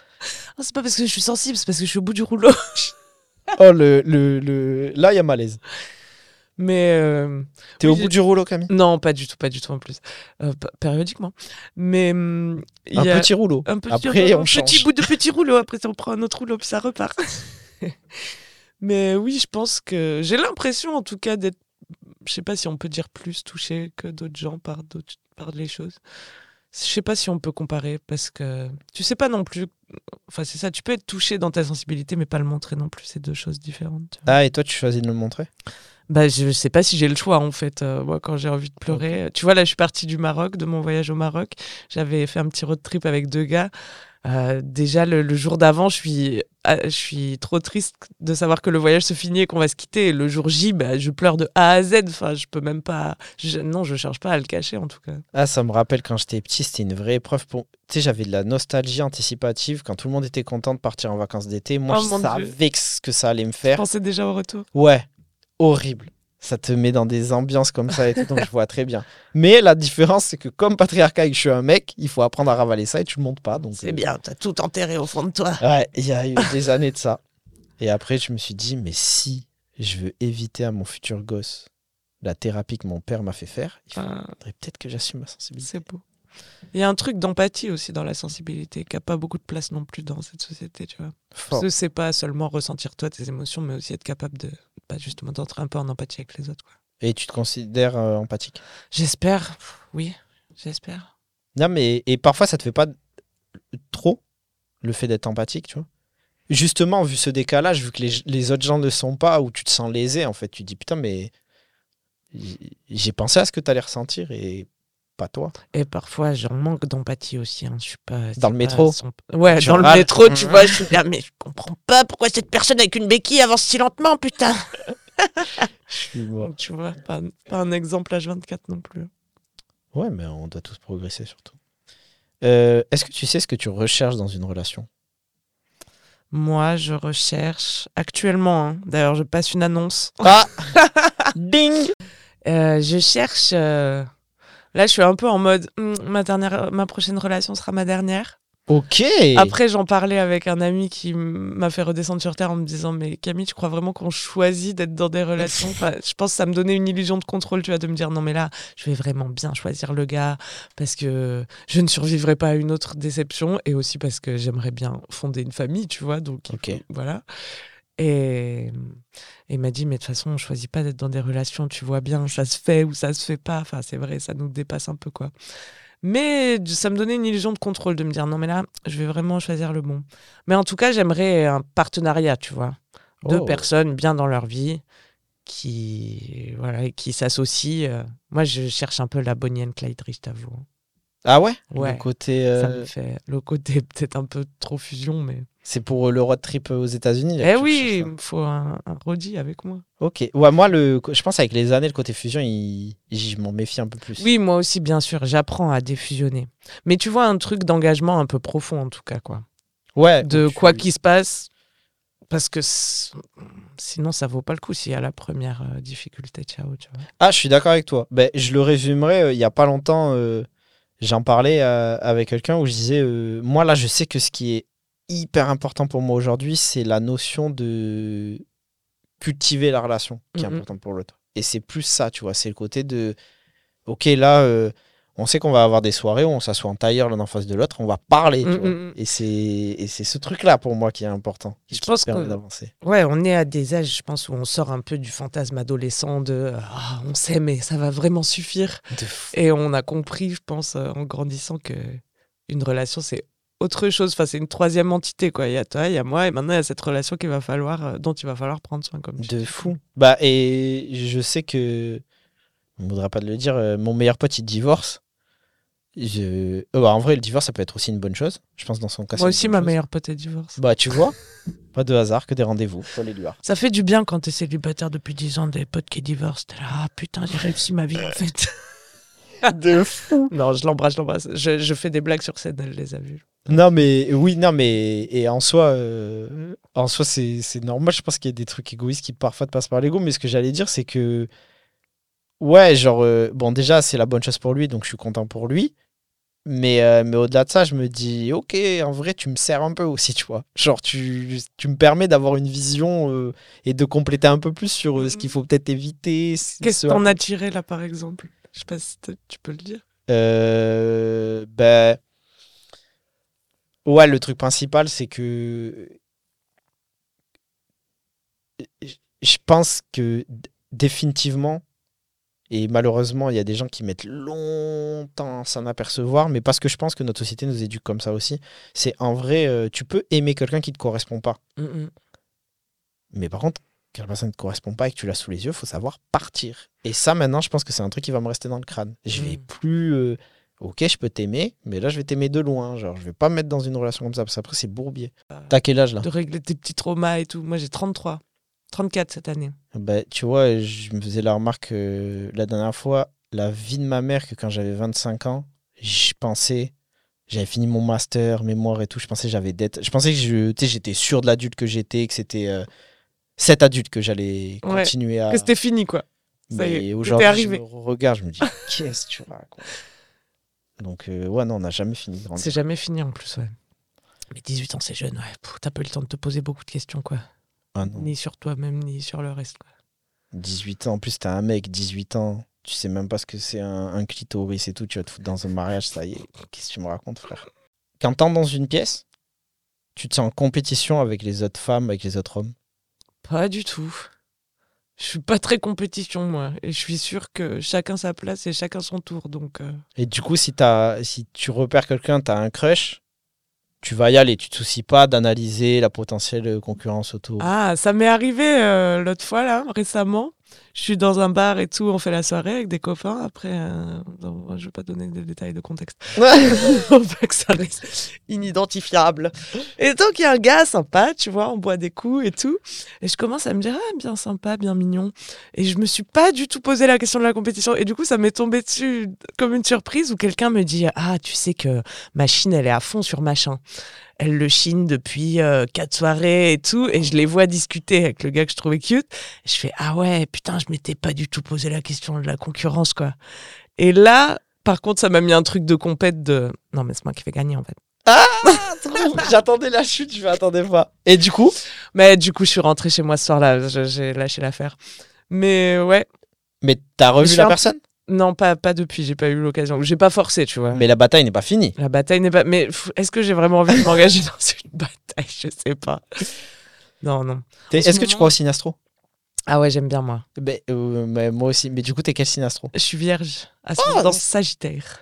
Ah, c'est pas parce que je suis sensible, c'est parce que je suis au bout du rouleau. Oh, le, le, le... là, il y a malaise. Mais euh, T'es Oui, au bout du rouleau, Camille? Non, pas du tout, pas du tout en plus. Euh, périodiquement. Mais hum, Un y a- petit rouleau. Un petit, Après, un on petit change. bout de petit rouleau. Après, on prend un autre rouleau, puis ça repart. Mais oui, je pense que j'ai l'impression, en tout cas, d'être. Je sais pas si on peut dire plus touché que d'autres gens par, d'autres- par les choses. Je sais pas si on peut comparer parce que tu sais pas non plus. Enfin, c'est ça. Tu peux être touché dans ta sensibilité, mais pas le montrer non plus. C'est deux choses différentes. Ah, et toi, tu choisis de le montrer? Bah, je sais pas si j'ai le choix en fait. euh, moi, quand j'ai envie de pleurer, tu vois, là, je suis partie du Maroc, de mon voyage au Maroc. J'avais fait un petit road trip avec deux gars. Euh, déjà, le, le jour d'avant, je suis, ah, je suis trop triste de savoir que le voyage se finit et qu'on va se quitter. Le jour J, bah, je pleure de A à Z. Enfin, je peux même pas. je- non, je cherche pas à le cacher en tout cas. Ah, ça me rappelle quand j'étais petit, c'était une vraie épreuve pour. Tu sais, j'avais de la nostalgie anticipative quand tout le monde était content de partir en vacances d'été. Moi, Oh, je Dieu. savais que ce que ça allait me Je faire. pensais déjà au retour? Ouais, horrible. Ça te met dans des ambiances comme ça et tout, donc je vois très bien. Mais la différence, c'est que comme patriarcat et que je suis un mec, il faut apprendre à ravaler ça et tu le montes pas. Donc, C'est euh, bien, t'as tout enterré au fond de toi. Ouais, il y a eu des années de ça. Et après, je me suis dit, mais si je veux éviter à mon futur gosse la thérapie que mon père m'a fait faire, il Enfin, faudrait peut-être que j'assume ma sensibilité. c'est beau. Il y a un truc d'empathie aussi dans la sensibilité qui a pas beaucoup de place non plus dans cette société, tu vois. Fort. Parce que c'est pas seulement ressentir toi tes émotions, mais aussi être capable de, bah, justement, d'entrer un peu en empathie avec les autres. quoi. Et tu te considères euh, empathique? J'espère, oui, j'espère. Non, mais et parfois, ça te fait pas trop le fait d'être empathique, tu vois? Justement, vu ce décalage, vu que les, les autres gens ne le sont pas, où tu te sens lésé, en fait, tu te dis putain, mais j'ai pensé à ce que tu allais ressentir et pas toi. Et parfois, j'en manque d'empathie aussi. Hein. Je suis pas. Dans le pas métro son- Ouais, Tu dans le métro, tu Mhm. vois, je suis là, mais je comprends pas pourquoi cette personne avec une béquille avance si lentement, putain. Donc, tu vois, pas, pas un exemple H24 non plus. Ouais, mais on doit tous progresser surtout. Euh, Est-ce que tu sais ce que tu recherches dans une relation? Moi, je recherche actuellement, hein, d'ailleurs, je passe une annonce. Ah Ding Euh, je cherche. euh, Là, je suis un peu en mode hmm, ma, dernière, ma prochaine relation sera ma dernière. Ok Après, j'en parlais avec un ami qui m'a fait redescendre sur terre en me disant Mais Camille, tu crois vraiment qu'on choisit d'être dans des relations? Enfin, Je pense que ça me donnait une illusion de contrôle, tu vois, de me dire Non, mais là, je vais vraiment bien choisir le gars parce que je ne survivrai pas à une autre déception et aussi parce que j'aimerais bien fonder une famille, tu vois. Donc, voilà. Et et il m'a dit Mais de toute façon, on choisit pas d'être dans des relations, tu vois bien, ça se fait ou ça se fait pas. Enfin, c'est vrai, ça nous dépasse un peu, quoi. Mais ça me donnait une illusion de contrôle de me dire non mais là je vais vraiment choisir le bon. Mais en tout cas j'aimerais un partenariat tu vois, deux Oh. personnes bien dans leur vie qui voilà qui s'associent. euh. Moi je cherche un peu la Bonnie Clyde, je t'avoue. Ah ouais? Ouais. Le côté... Ça euh, me fait le côté peut-être un peu trop fusion mais C'est pour euh, le road trip aux États-Unis. Eh oui, il me faut un, un roadie avec moi. Ok. Ouais, moi, le, je pense avec les années, le côté fusion, il, je m'en méfie un peu plus. Oui, moi aussi, bien sûr, j'apprends à défusionner. Mais tu vois, un truc d'engagement un peu profond, en tout cas, quoi. Ouais. De tu- quoi qu'il se passe, parce que sinon, ça vaut pas le coup s'il y a la première euh, difficulté. Ciao, tu vois. Ah, je suis d'accord avec toi. Ben, je le résumerai. euh, il y a pas longtemps, euh, j'en parlais euh, avec quelqu'un où je disais, euh, moi là, je sais que ce qui est hyper important pour moi aujourd'hui, c'est la notion de cultiver la relation qui est Mhm. importante pour l'autre. Et c'est plus ça, tu vois. C'est le côté de, ok, là, euh, on sait qu'on va avoir des soirées où on s'assoit en tailleur l'un en face de l'autre, on va parler. Mm. Et c'est et c'est ce truc-là pour moi qui est important. Je qui pense permet d'avancer. Ouais, on est à des âges, je pense, où on sort un peu du fantasme adolescent de Ah, on sait, mais ça va vraiment suffire. Et on a compris, je pense, euh, en grandissant, que une relation, c'est autre chose. Enfin, c'est une troisième entité, quoi. Il y a toi, il y a moi, et maintenant, il y a cette relation qu'il va falloir, euh, dont il va falloir prendre soin, comme De fou. Bah, et je sais que. On ne voudra pas de le dire, euh, mon meilleur pote, il divorce. Je... euh, bah, en vrai, le divorce, ça peut être aussi une bonne chose. Je pense dans son cas. Moi aussi, ma chose. meilleure pote est divorce. Bah, tu vois, pas de hasard que des rendez-vous. Ça fait du bien quand t'es célibataire depuis 10 ans, des potes qui divorcent. T'es là, ah putain, j'ai réussi ma vie, en fait. De fou. non, je l'embrasse, je l'embrasse. Je, je fais des blagues sur scène, elle les a vues. Non, mais oui, non, mais. Et en soi, euh, en soi c'est c'est normal. Je pense qu'il y a des trucs égoïstes qui parfois te passent par l'ego. Mais ce que j'allais dire, c'est que. Ouais, genre. euh, bon, déjà, c'est la bonne chose pour lui, donc je suis content pour lui. Mais, euh, mais au-delà de ça, je me dis, ok, en vrai, tu me sers un peu aussi, tu vois. Genre, tu, tu me permets d'avoir une vision euh, et de compléter un peu plus sur euh, ce qu'il faut peut-être éviter. ce- Qu'est-ce ce que t'en as tiré là, par exemple? Je sais pas si tu peux le dire. Euh, ben. Ouais, le truc principal, c'est que. Je pense que définitivement, et malheureusement, il y a des gens qui mettent longtemps à s'en apercevoir, mais parce que je pense que notre société nous éduque comme ça aussi, c'est en vrai, euh, tu peux aimer quelqu'un qui ne te correspond pas. Mm, mm. Mais par contre, quand la personne ne te correspond pas et que tu l'as sous les yeux, il faut savoir partir. Et ça, maintenant, je pense que c'est un truc qui va me rester dans le crâne. Je vais Mm. plus. euh, ok, je peux t'aimer, mais là, je vais t'aimer de loin. Genre, je vais pas me mettre dans une relation comme ça, parce qu'après, c'est bourbier. T'as quel âge là? De régler tes petits traumas et tout. Moi, j'ai 33. 34 cette année. bah, Tu vois, je me faisais la remarque euh, la dernière fois, la vie de ma mère, que quand j'avais 25 ans, je pensais. J'avais fini mon master, mémoire et tout. Je pensais que j'avais dette. Je pensais que j'étais sûr de l'adulte que j'étais, que c'était euh, cet adulte que j'allais Ouais. continuer à. Que c'était fini, quoi. Ça y est, Mais aujourd'hui, je me regarde, je me dis, qu'est-ce que tu racontes? Donc, euh, ouais, non, on n'a jamais fini de. C'est jamais fini en plus, ouais. Mais 18 ans, c'est jeune, ouais. T'as pas eu le temps de te poser beaucoup de questions, quoi. Ah non. Ni sur toi-même, ni sur le reste, quoi. 18 ans, en plus, t'es un mec, 18 ans, tu sais même pas ce que c'est un, un clitoris et tout, tu vas te foutre dans un mariage, ça y est. Qu'est-ce que tu me racontes, frère? Quand t'entres dans une pièce, tu te sens en compétition avec les autres femmes, avec les autres hommes? Pas du tout. Je suis pas très compétition, moi. Et je suis sûr que chacun sa place et chacun son tour. Donc, euh, Et du coup, si, si tu repères quelqu'un, t'as un crush, tu vas y aller. Tu te soucies pas d'analyser la potentielle concurrence autour. Ah, ça m'est arrivé euh, l'autre fois, là, récemment. Je suis dans un bar et tout, on fait la soirée avec des copains. Après, euh, non, je vais pas donner des détails de contexte. Pas que ça reste inidentifiable. Et donc, il y a un gars sympa, tu vois, on boit des coups et tout. Et je commence à me dire, ah, bien sympa, bien mignon. Et je me suis pas du tout posé la question de la compétition. Et du coup, ça m'est tombé dessus comme une surprise où quelqu'un me dit, ah, tu sais que machine, elle est à fond sur machin. Elle le chine depuis euh, quatre soirées et tout. Et je les vois discuter avec le gars que je trouvais cute. Je fais, ah ouais, putain, je m'étais pas du tout posé la question de la concurrence, quoi. Et là, par contre, ça m'a mis un truc de compète de. Non, mais c'est moi qui fais gagner en fait. Ah, J'attendais la chute, je m'attendais pas. Et du coup Mais du coup, je suis rentrée chez moi ce soir-là. je- J'ai lâché l'affaire. Mais ouais, Mais t'as revu Je la personne? Non, pas, pas depuis. J'ai pas eu l'occasion. J'ai pas forcé, tu vois. Mais la bataille n'est pas finie. La bataille n'est pas. Mais est-ce que j'ai vraiment envie de m'engager dans une bataille? Je sais pas. Non, non. Est-ce que tu crois au signe astro Ah ouais, j'aime bien moi. Euh, mais Moi aussi. Mais du coup, t'es quel signe astro Je suis vierge. Ascendant Oh Sagittaire.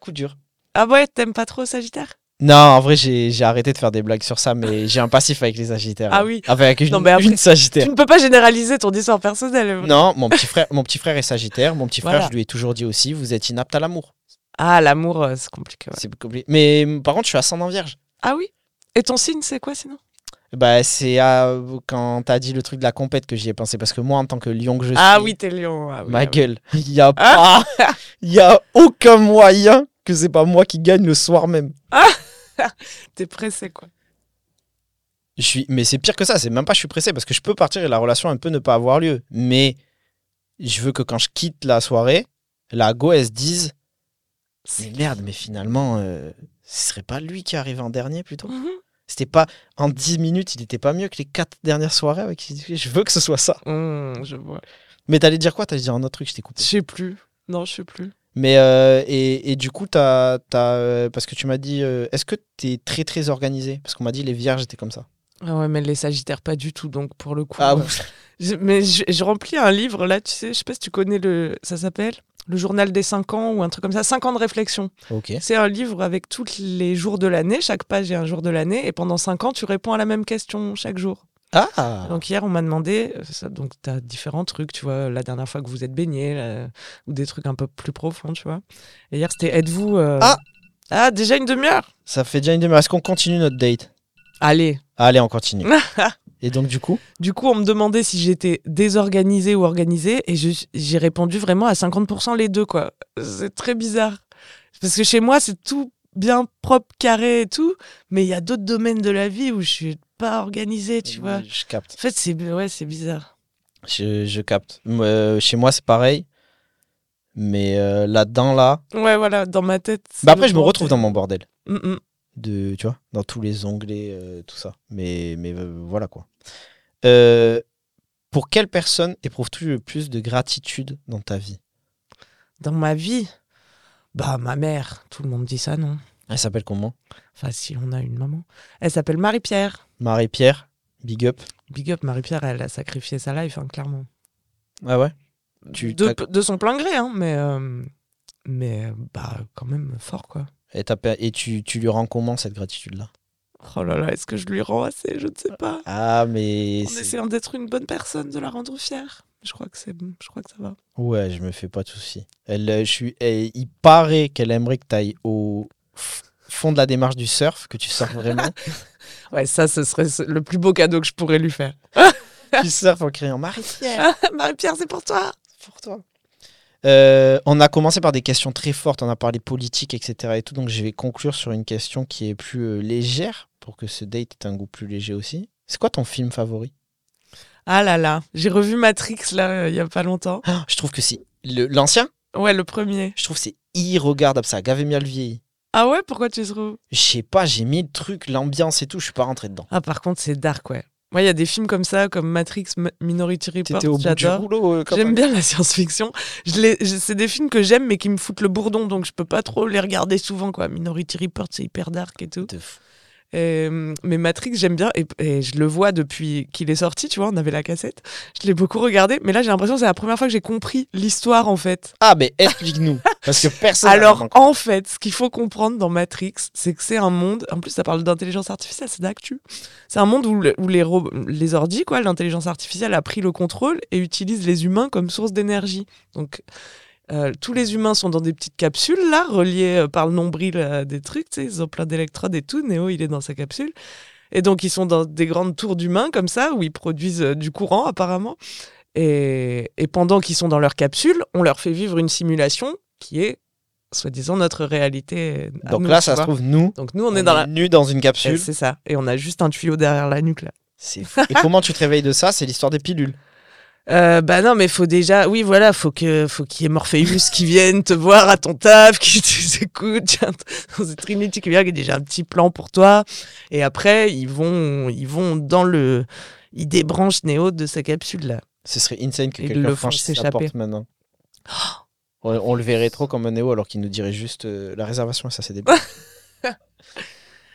Coup dur. Ah ouais, t'aimes pas trop Sagittaire? Non, en vrai, j'ai arrêté de faire des blagues sur ça, mais j'ai un passif avec les sagittaires. Ah oui. Enfin, avec une, Non, mais après, une sagittaire. Tu ne peux pas généraliser ton histoire personnelle. Non, mon petit frère, mon petit frère est sagittaire. Mon petit frère, Voilà. je lui ai toujours dit aussi, vous êtes inapte à l'amour. Ah, l'amour, euh, c'est compliqué. ouais. C'est compliqué. Mais par contre, je suis ascendant vierge. Ah oui? Et ton signe, c'est quoi sinon? Bah, c'est euh, quand t'as dit le truc de la compète que j'y ai pensé. Parce que moi, en tant que lion que je suis, Ah oui, t'es lion. ah oui, ma ah oui. gueule, il y a Ah. pas, il y a aucun moyen que c'est pas moi qui gagne le soir même. T'es pressé, quoi. Je suis, mais c'est pire que ça. C'est même pas je suis pressé parce que je peux partir et la relation elle peut ne pas avoir lieu. Mais je veux que quand je quitte la soirée, la go elle se dise, mais merde, mais finalement, euh, ce serait pas lui qui arrive en dernier plutôt. Mhm. C'était pas en 10 minutes, il était pas mieux que les 4 dernières soirées avec qui je veux que ce soit ça. Hum, je vois. Mais t'allais dire quoi? T'allais dire un autre truc, je t'ai Je coupé. sais plus. Non, je sais plus. Mais euh, et, et du coup, t'as, t'as, euh, parce que tu m'as dit, euh, est-ce que t'es très très organisé? Parce qu'on m'a dit les vierges étaient comme ça. Ah ouais, mais les sagittaires, pas du tout. Donc, pour le coup. Ah je- mais je, je remplis un livre, là, tu sais, je sais pas si tu connais le. Ça s'appelle? Le journal des 5 ans ou un truc comme ça. 5 ans de réflexion. C'est un livre avec tous les jours de l'année. Chaque page est un jour de l'année. Et pendant 5 ans, tu réponds à la même question chaque jour. Ah. Donc hier, on m'a demandé, euh, ça, donc tu as différents trucs, tu vois, la dernière fois que vous êtes baigné, là, ou des trucs un peu plus profonds, tu vois. Et hier, c'était êtes-vous... euh, Ah Ah, déjà une demi-heure Ça fait déjà une demi-heure. Est-ce qu'on continue notre date? Allez. Allez, on continue. Et donc du coup, Du coup, on me demandait si j'étais désorganisée ou organisée, et j'ai répondu vraiment à 50% les deux, quoi. C'est très bizarre. Parce que chez moi, c'est tout bien propre, carré et tout, mais il y a d'autres domaines de la vie où je suis pas organisée, tu vois. je capte. En fait, c'est ouais, bizarre. Je, je capte. Euh, chez moi, c'est pareil. Mais euh, là-dedans, là. Ouais, voilà, dans ma tête. Bah après, je me retrouve dans mon bordel. Mm, mm. De, tu vois, dans tous les onglets, euh, tout ça. Mais, mais euh, voilà quoi. Euh, pour quelle personne éprouves-tu le plus de gratitude dans ta vie? Dans ma vie, bah ma mère, tout le monde dit ça, non? Elle s'appelle comment? Enfin, si on a une maman. Elle s'appelle Marie-Pierre. Marie-Pierre, big up. Big up, Marie-Pierre, elle a sacrifié sa life, hein, clairement. Ah ouais? Tu de, de son plein gré, hein, mais, mais bah quand même fort, quoi. Et, et tu, tu lui rends comment cette gratitude-là? Oh là là, est-ce que je lui rends assez? Je ne sais pas. Ah, mais. En c'est- essayant d'être une bonne personne, de la rendre fière. Je crois que c'est, je crois que ça va. Ouais, je me fais pas de soucis. Elle, euh, je suis, elle- il paraît qu'elle aimerait que tu ailles au fond de la démarche du surf, que tu surfes vraiment. Ouais, ça, ce serait le plus beau cadeau que je pourrais lui faire. tu surfes en criant Marie-Pierre, Marie-Pierre, c'est pour toi. c'est pour toi. Euh, on a commencé par des questions très fortes, on a parlé politique, etc. Et tout, donc je vais conclure sur une question qui est plus euh, légère pour que ce date ait un goût plus léger aussi. C'est quoi ton film favori? Ah là là, j'ai revu Matrix là euh, il y a pas longtemps. Ah, Je trouve que c'est le- l'ancien? Ouais, le premier. Je trouve que c'est irregardable, ça a gavé bien le vieilli. Ah ouais, pourquoi tu trouves? Je sais pas, j'ai mis le truc, l'ambiance et tout, je suis pas rentré dedans. Ah par contre, c'est dark, ouais. Moi, il y a des films comme ça, comme Matrix, Minority Report, j'adore. euh, J'aime bien la science-fiction. C'est des films que j'aime, mais qui me foutent le bourdon, donc je peux pas trop les regarder souvent, quoi. Minority Report, c'est hyper dark et tout. De fou. Euh, mais Matrix, j'aime bien, et, et je le vois depuis qu'il est sorti, tu vois, on avait la cassette. Je l'ai beaucoup regardé, mais là, j'ai l'impression que c'est la première fois que j'ai compris l'histoire, en fait. Ah, mais explique-nous. Parce que personne. Alors, en fait, ce qu'il faut comprendre dans Matrix, c'est que c'est un monde. En plus, ça parle d'intelligence artificielle, c'est d'actu. C'est un monde où, le- où les, les ordis, quoi, l'intelligence artificielle a pris le contrôle et utilise les humains comme source d'énergie. Donc, euh, tous les humains sont dans des petites capsules, là, reliées euh, par le nombril à des trucs, tu sais, ils ont plein d'électrodes et tout. Néo, il est dans sa capsule. Et donc, ils sont dans des grandes tours d'humains, comme ça, où ils produisent euh, du courant, apparemment. Et, et pendant qu'ils sont dans leur capsule, on leur fait vivre une simulation qui est, soi-disant, notre réalité. à Donc nous, là, tu ça se vois. trouve, nous, Donc nous, on, est dans la. nus dans une Eh, capsule. C'est ça. Et on a juste un tuyau derrière la nuque, là. C'est fou. Et comment tu te réveilles de ça? C'est l'histoire des pilules. Euh, bah non, mais faut déjà, oui, voilà, faut que, faut qu'il y ait Morpheus qui vienne te voir à ton taf, qui t'écoute, c'est Trinity qui vient, qui a déjà un petit plan pour toi. Et après, ils vont, ils vont dans le, ils débranchent Néo de sa capsule là. Ce serait insane que quelqu'un franchisse s'échapper. maintenant. On, on le verrait trop comme un Néo alors qu'il nous dirait juste euh, la réservation, ça c'est débile.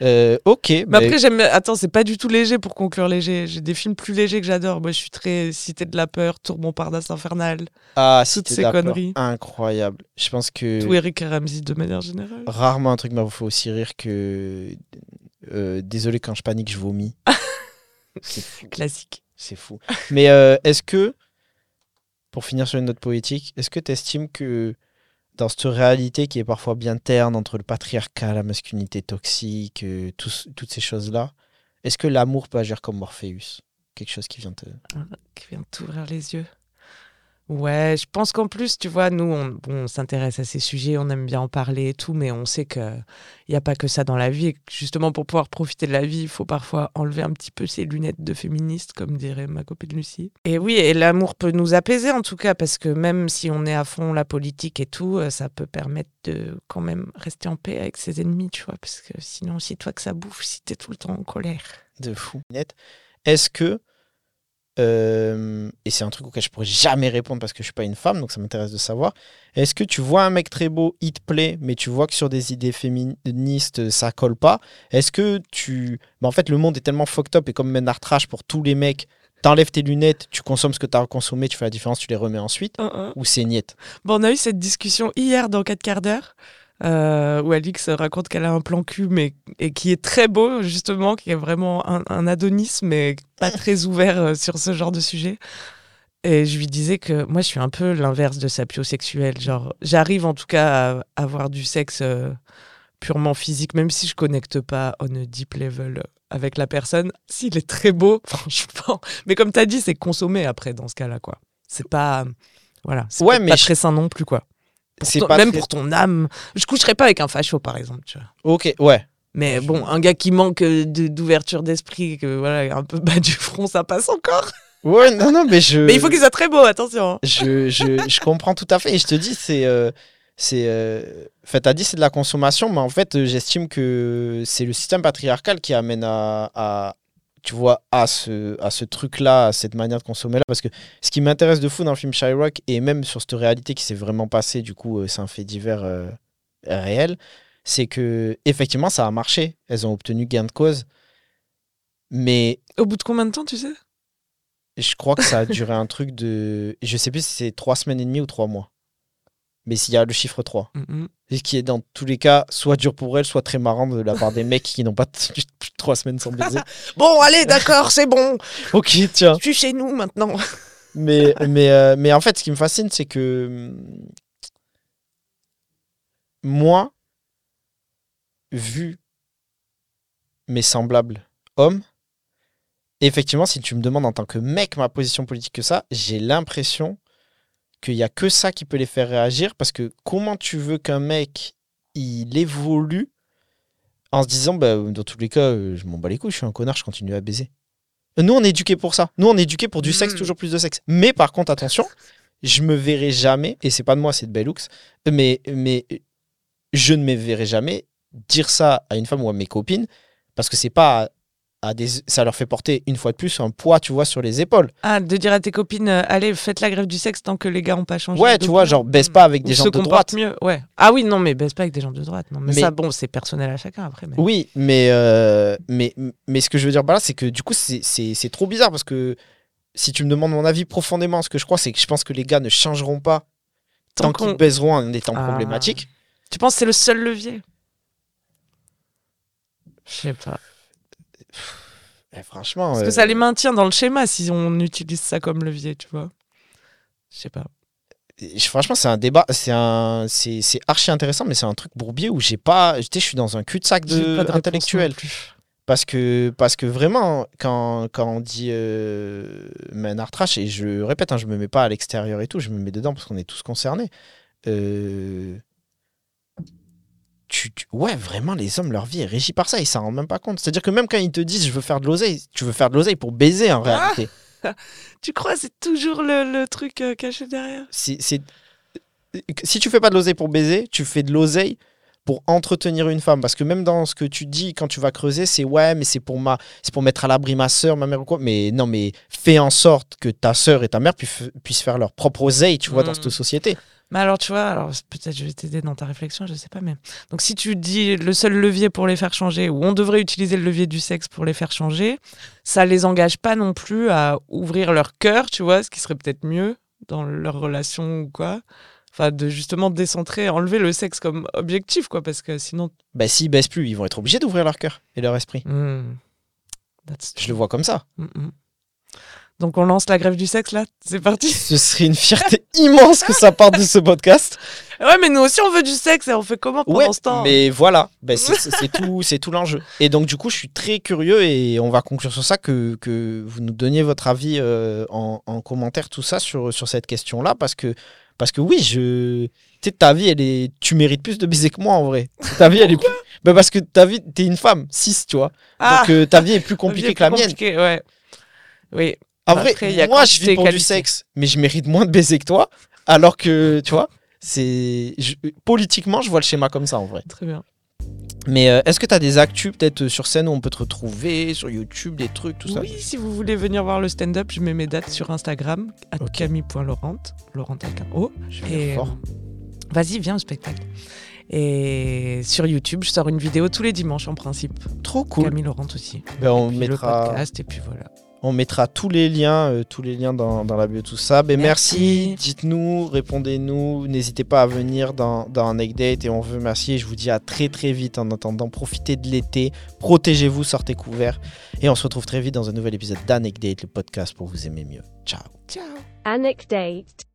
Euh, ok, Mais bah, après, j'aime. Attends, c'est pas du tout léger pour conclure léger. J'ai des films plus légers que j'adore. Moi, je suis très Cité de la peur, Tour Montparnasse infernal, ah, Cité de la peur, conneries. incroyable. Je pense que tout Eric Ramsey de manière générale. rarement un truc m'a fait aussi rire que euh, désolé quand je panique, je vomis. c'est. Classique. C'est fou. Mais euh, est-ce que, pour finir sur une note poétique, est-ce que tu estimes que dans cette réalité qui est parfois bien terne entre le patriarcat, la masculinité toxique, euh, toutes ces choses-là, est-ce que l'amour peut agir comme Morpheus? Quelque chose qui vient te... qui vient t'ouvrir les yeux. Ouais, je pense qu'en plus, tu vois, nous, on, s'intéresse à ces sujets, on aime bien en parler et tout, mais on sait qu'il n'y a pas que ça dans la vie. et justement, pour pouvoir profiter de la vie, il faut parfois enlever un petit peu ses lunettes de féministe, comme dirait ma copine Lucie. Et oui, et l'amour peut nous apaiser en tout cas, parce que même si on est à fond la politique et tout, euh, ça peut permettre de quand même rester en paix avec ses ennemis, tu vois, parce que sinon, si toi que ça bouffe, si t'es tout le temps en colère. de fou. Est-ce que, euh, et c'est un truc auquel je pourrais jamais répondre parce que je suis pas une femme, donc ça m'intéresse de savoir, est-ce que tu vois un mec très beau, il te plaît, mais tu vois que sur des idées féministes, ça colle pas? Est-ce que tu... bah, en fait, le monde est tellement fucked up et comme Menard Trash pour tous les mecs, t'enlèves tes lunettes, tu consommes ce que t'as consommé, tu fais la différence, tu les remets ensuite, ou c'est niette? Bon, on a eu cette discussion hier dans 4 quarts d'heure. Euh, où Alix raconte qu'elle a un plan cul, mais et qui est très beau, justement, qui est vraiment un, un Adonis, mais pas très ouvert euh, sur ce genre de sujet. Et je lui disais que moi, je suis un peu l'inverse de sapiosexuel. Genre, j'arrive en tout cas à avoir du sexe euh, purement physique, même si je connecte pas on a deep level avec la personne. S'il est très beau, franchement. Mais comme tu as dit, c'est consommer après dans ce cas-là, quoi. C'est pas. Voilà. C'est Ouais, mais pas très sain non plus, quoi. Ton- pas même très- pour ton âme. Je coucherais pas avec un facho, par exemple, tu vois. Ok, ouais. Mais bon, un gars qui manque euh, d'ouverture d'esprit, que voilà, un peu bas du front, ça passe encore. Ouais, non, non, mais je... Mais il faut qu'il soit très beau, attention. hein. je, je, je comprends tout à fait. Et je te dis, c'est. euh, c'est euh, en fait, t'as dit c'est de la consommation, mais en fait, j'estime que c'est le système patriarcal qui amène à, à- tu vois, à ce, à ce truc-là, à cette manière de consommer-là. Parce que ce qui m'intéresse de fou dans le film Shyrock, et même sur cette réalité qui s'est vraiment passée, du coup, euh, c'est un fait divers euh, réel, c'est que effectivement, ça a marché. Elles ont obtenu gain de cause. Mais Au bout de combien de temps, tu sais? je crois que ça a duré un truc de. Je sais plus si c'est trois semaines et demie ou trois mois. Mais s'il y a le chiffre 3. Mhm. Et qui est dans tous les cas soit dur pour elle, soit très marrant de la part des mecs qui n'ont pas tenu plus de trois semaines sans baiser. Bon, allez, d'accord, c'est bon. ok, tiens. Je suis chez nous maintenant. Mais, mais, euh, mais en fait, ce qui me fascine, c'est que hum, moi, vu mes semblables hommes, effectivement, si tu me demandes en tant que mec ma position politique que ça, j'ai l'impression qu'il n'y a que ça qui peut les faire réagir parce que comment tu veux qu'un mec il évolue en se disant bah, dans tous les cas euh, je m'en bats les couilles je suis un connard je continue à baiser. Nous on est éduqués pour ça. Nous on est éduqués pour du sexe Mm. toujours plus de sexe. Mais par contre attention je me verrai jamais et c'est pas de moi c'est de Bellux mais mais je ne me verrai jamais dire ça à une femme ou à mes copines parce que c'est pas à, des ça leur fait porter une fois de plus un poids tu vois sur les épaules Ah, de dire à tes copines, euh, allez, faites la grève du sexe tant que les gars ont pas changé. ouais tu vois genre baisse pas avec des gens de droite mieux, ouais. Ah oui, non, mais baisse pas avec des gens de droite. Non, mais, Mais- ça, bon, c'est personnel à chacun après. Mais... Oui, mais, euh, mais, mais ce que je veux dire par là, c'est que du coup, c'est- trop bizarre parce que si tu me demandes mon avis profondément, ce que je crois, c'est que je pense que les gars ne changeront pas tant, qu'ils baiseront en étant Ah. problématiques. Tu penses que c'est le seul levier? Je sais pas. Eh, franchement. Parce euh, que ça les maintient dans le schéma si on utilise ça comme levier, tu vois. Je sais pas. franchement, c'est un débat, c'est un, c'est archi intéressant, mais c'est un truc bourbier où j'ai pas, je suis dans un cul-de-sac de, intellectuel. Parce que, parce que vraiment, quand, quand on dit euh, Trash, et je répète, hein, je me mets pas à l'extérieur et tout, je me mets dedans parce qu'on est tous concernés. Euh, tu, tu- ouais, vraiment, les hommes, leur vie est régie par ça, ils s'en rendent même pas compte. C'est-à-dire que même quand ils te disent je veux faire de l'oseille, tu veux faire de l'oseille pour baiser en réalité. Tu crois c'est toujours le, le truc euh, caché derrière? C'est- Si tu fais pas de l'oseille pour baiser, tu fais de l'oseille pour entretenir une femme. Parce que même dans ce que tu dis quand tu vas creuser, c'est ouais, mais c'est pour, ma... c'est pour mettre à l'abri ma soeur, ma mère ou quoi. Mais non, mais fais en sorte que ta soeur et ta mère puissent, puissent faire leur propre oseille, tu vois, dans cette société. Mais alors, tu vois, alors peut-être je vais t'aider dans ta réflexion, je sais pas, mais. Donc, si tu dis le seul levier pour les faire changer, ou on devrait utiliser le levier du sexe pour les faire changer, ça les engage pas non plus à ouvrir leur cœur, tu vois, ce qui serait peut-être mieux dans leur relation ou quoi. Enfin, de justement décentrer, enlever le sexe comme objectif, quoi, parce que sinon. Bah, s'ils baissent plus, ils vont être obligés d'ouvrir leur cœur et leur esprit. That's Je le vois comme ça. Mm, mm. Donc on lance la grève du sexe là C'est parti Ce serait une fierté immense que ça parte de ce podcast. Ouais, mais nous aussi on veut du sexe et on fait comment pendant Ouais, ce temps mais voilà, ben, c'est tout, c'est tout l'enjeu. Et donc du coup, je suis très curieux et on va conclure sur ça que, que vous nous donniez votre avis euh, en, en commentaire tout ça sur, sur cette question-là parce que parce que oui, je tu ta vie elle est tu mérites plus de baiser que moi en vrai. Ta vie elle est plus ben, parce que ta vie t'es une femme, 6 tu vois. Ah Donc euh, ta vie est plus la vie compliquée est que la plus mienne. ouais. Oui. En Après, vrai, il y a moi je vis pour du sexe, mais je mérite moins de baiser que toi alors que tu vois, c'est je- politiquement, je vois le schéma comme ça en vrai. Très bien. Mais euh, est-ce que tu as des actus peut-être sur scène où on peut te retrouver, sur YouTube, des trucs, tout ça? Oui, si vous voulez venir voir le stand-up, je mets mes dates sur Instagram, à Ok. camille.laurent, Laurent avec un O. Je vais Et fort. euh, vas-y, viens au spectacle. Et sur YouTube, je sors une vidéo tous les dimanches en principe. Trop cool. Camille Laurent aussi. Ben, on, Puis le mettra, podcast, et puis voilà. On mettra tous les liens, euh, tous les liens dans, dans la bio, tout ça. Ben, merci. Merci. Dites-nous, répondez-nous. N'hésitez pas à venir dans, dans un egg date et on veut merci. Et je vous dis à très très vite en attendant. Profitez de l'été, protégez-vous, sortez couverts. Et on se retrouve très vite dans un nouvel épisode d'Anecdate, le podcast pour vous aimer mieux. Ciao. Ciao Anecdate.